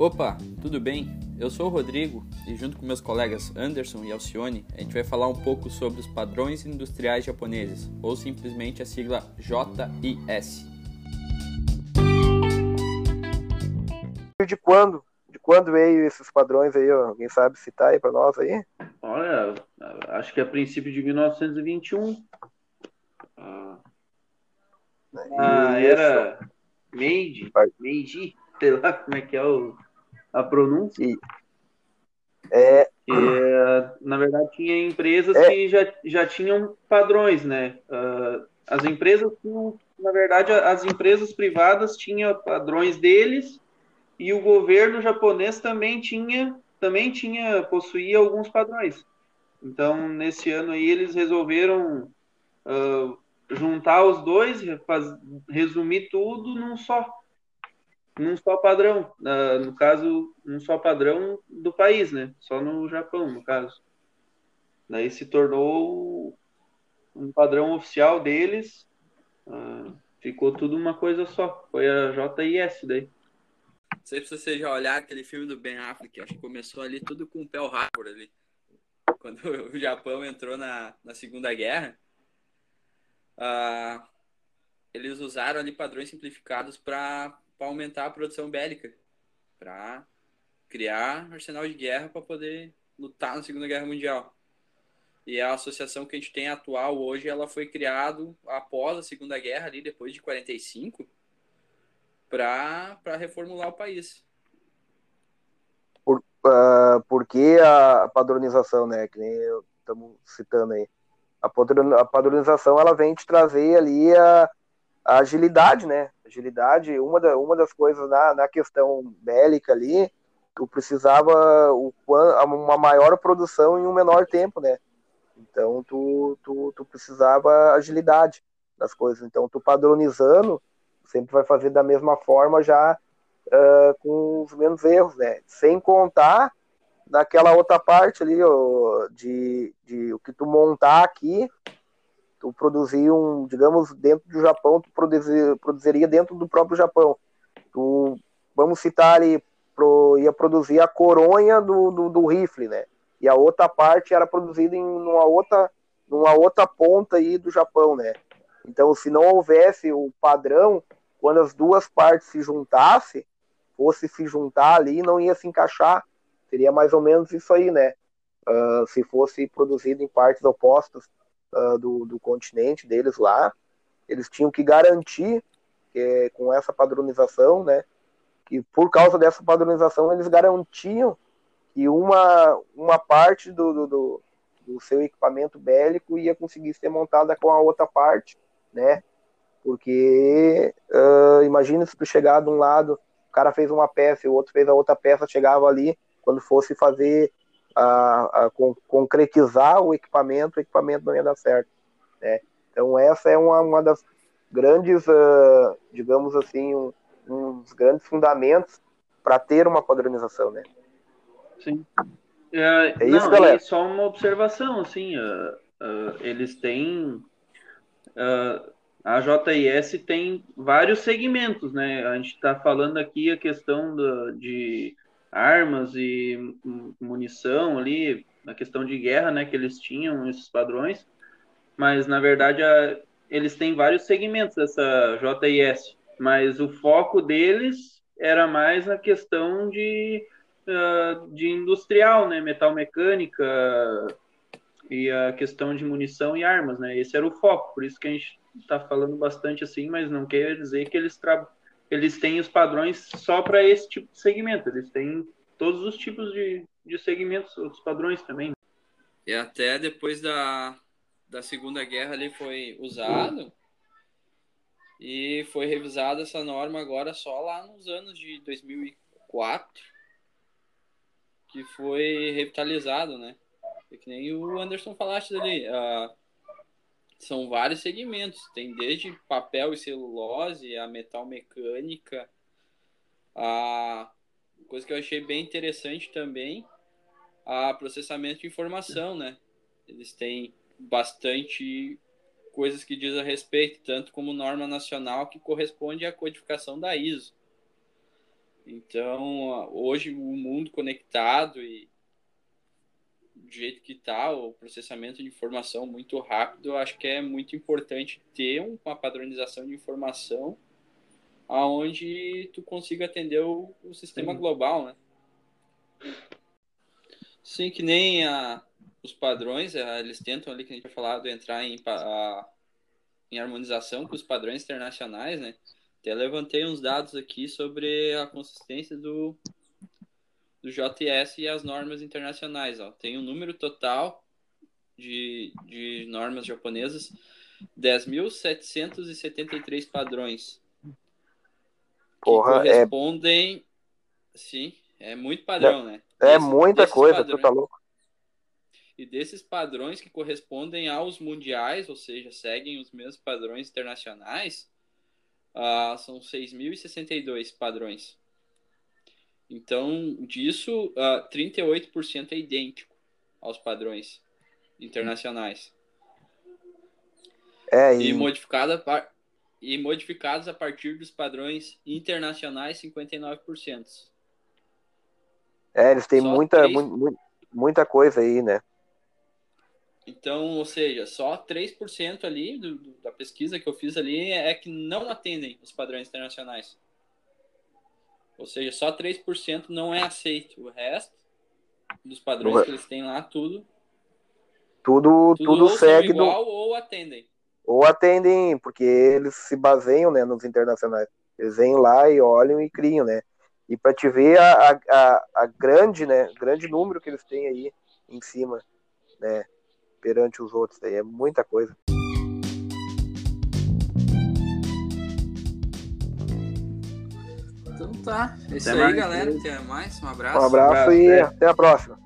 Opa, tudo bem? Eu sou o Rodrigo e junto com meus colegas Anderson e Alcione, a gente vai falar um pouco sobre os padrões industriais japoneses, ou simplesmente a sigla JIS. De quando? De quando veio esses padrões aí? Alguém sabe citar aí para nós aí? Olha, acho que é a princípio de 1921. Ah, ah era Meiji, Meiji, sei lá como é que é o a pronúncia. E, é... Que, na verdade, tinha empresas é... que já, já tinham padrões, né? Uh, as empresas tinham, na verdade, as empresas privadas tinham padrões deles e o governo japonês também tinha, também tinha, possuía alguns padrões. Então, nesse ano aí, eles resolveram uh, juntar os dois, faz, resumir tudo num só num só padrão, uh, no caso, um só padrão do país, né? Só no Japão, no caso. Daí se tornou um padrão oficial deles, uh, ficou tudo uma coisa só. Foi a JIS daí. Não sei se você já olhar aquele filme do Ben Affleck, acho que começou ali tudo com o Pearl Harbor ali. Quando o Japão entrou na, na Segunda Guerra, uh, eles usaram ali padrões simplificados para para aumentar a produção bélica, para criar arsenal de guerra para poder lutar na Segunda Guerra Mundial. E a associação que a gente tem atual hoje, ela foi criada após a Segunda Guerra, ali depois de 45, para reformular o país. Por, uh, por que a padronização, né? Que nem estamos citando aí. A padronização ela vem te trazer ali a, a agilidade, né? Agilidade, uma, da, uma das coisas na, na questão bélica ali, tu precisava o, uma maior produção em um menor tempo, né? Então tu, tu, tu precisava agilidade das coisas. Então tu padronizando, sempre vai fazer da mesma forma já uh, com os menos erros, né? Sem contar daquela outra parte ali, ó, de, de o que tu montar aqui, tu produzir um, digamos, dentro do Japão, tu produzir, produziria dentro do próprio Japão. Tu, vamos citar ali, pro, ia produzir a coronha do, do, do, rifle, né? E a outra parte era produzida em uma outra, numa outra ponta aí do Japão, né? Então, se não houvesse o padrão, quando as duas partes se juntassem, fosse se juntar ali, não ia se encaixar. Seria mais ou menos isso aí, né? Uh, se fosse produzido em partes opostas uh, do, do continente deles lá, eles tinham que garantir que com essa padronização, né, que por causa dessa padronização eles garantiam que uma, uma parte do, do, do, do seu equipamento bélico ia conseguir ser montada com a outra parte, né, porque uh, imagina se tu chegar de um lado, o cara fez uma peça e o outro fez a outra peça, chegava ali, quando fosse fazer a, a con concretizar o equipamento, o equipamento não ia dar certo. Né? Então essa é uma, uma das grandes, uh, digamos assim, um, um, dos grandes fundamentos para ter uma padronização, né? Sim. É, é isso, não, galera. só uma observação, assim, uh, uh, eles têm a JIS tem vários segmentos, né? A gente está falando aqui a questão do, de armas e munição ali, na questão de guerra, né, que eles tinham esses padrões, mas na verdade a, eles têm vários segmentos essa JIS, mas o foco deles era mais na questão de, uh, de industrial, né, metal mecânica e a questão de munição e armas, né, esse era o foco, por isso que a gente está falando bastante assim, mas não quer dizer que eles eles têm os padrões só para esse tipo de segmento. Eles têm todos os tipos de, de segmentos, outros padrões também. E até depois da, da Segunda Guerra ali foi usado e foi revisada essa norma agora só lá nos anos de 2004 que foi revitalizado, né? É que nem o Anderson falaste ali. Uh, são vários segmentos. Tem desde papel e celulose, a metal mecânica, a coisa que eu achei bem interessante também, a processamento de informação, né? Eles têm bastante coisas que diz a respeito, tanto como norma nacional que corresponde à codificação da ISO. Então, hoje o mundo conectado e do jeito que está, o processamento de informação muito rápido, eu acho que é muito importante ter uma padronização de informação aonde tu consiga atender o, o sistema Sim. global, né? Sim, que nem a, os padrões, eles tentam ali, que a gente tinha falado, entrar em, a, em harmonização com os padrões internacionais, né? Até levantei uns dados aqui sobre a consistência do, do JS e as normas internacionais. Ó. Tem um número total de, de normas japonesas, 10.773 padrões. Porra, que é correspondem. É... Sim, é muito padrão, né? É muita coisa, padrões... tu tá louco. E desses padrões que correspondem aos mundiais, ou seja, seguem os mesmos padrões internacionais, uh, são 6.062 padrões. Então, disso, uh, ah, 38% é idêntico aos padrões internacionais. É, e... E, modificada e modificados a partir dos padrões internacionais, 59%. É, eles têm muita, 3... mu muita coisa aí, né? Então, ou seja, só 3% ali do, do, da pesquisa que eu fiz ali é que não atendem os padrões internacionais. Ou seja, só 3% não é aceito. O resto dos padrões que eles têm lá, tudo. Tudo, tudo, tudo segue. igual do... ou atendem. Ou atendem, porque eles se baseiam né, nos internacionais. Eles vêm lá e olham e criam, né? E para te ver a, a, a grande, né, grande número que eles têm aí em cima, né, perante os outros, aí é muita coisa. Tá. É isso até aí, mais. galera. Até mais. Um abraço. Um abraço, um abraço e até. até a próxima.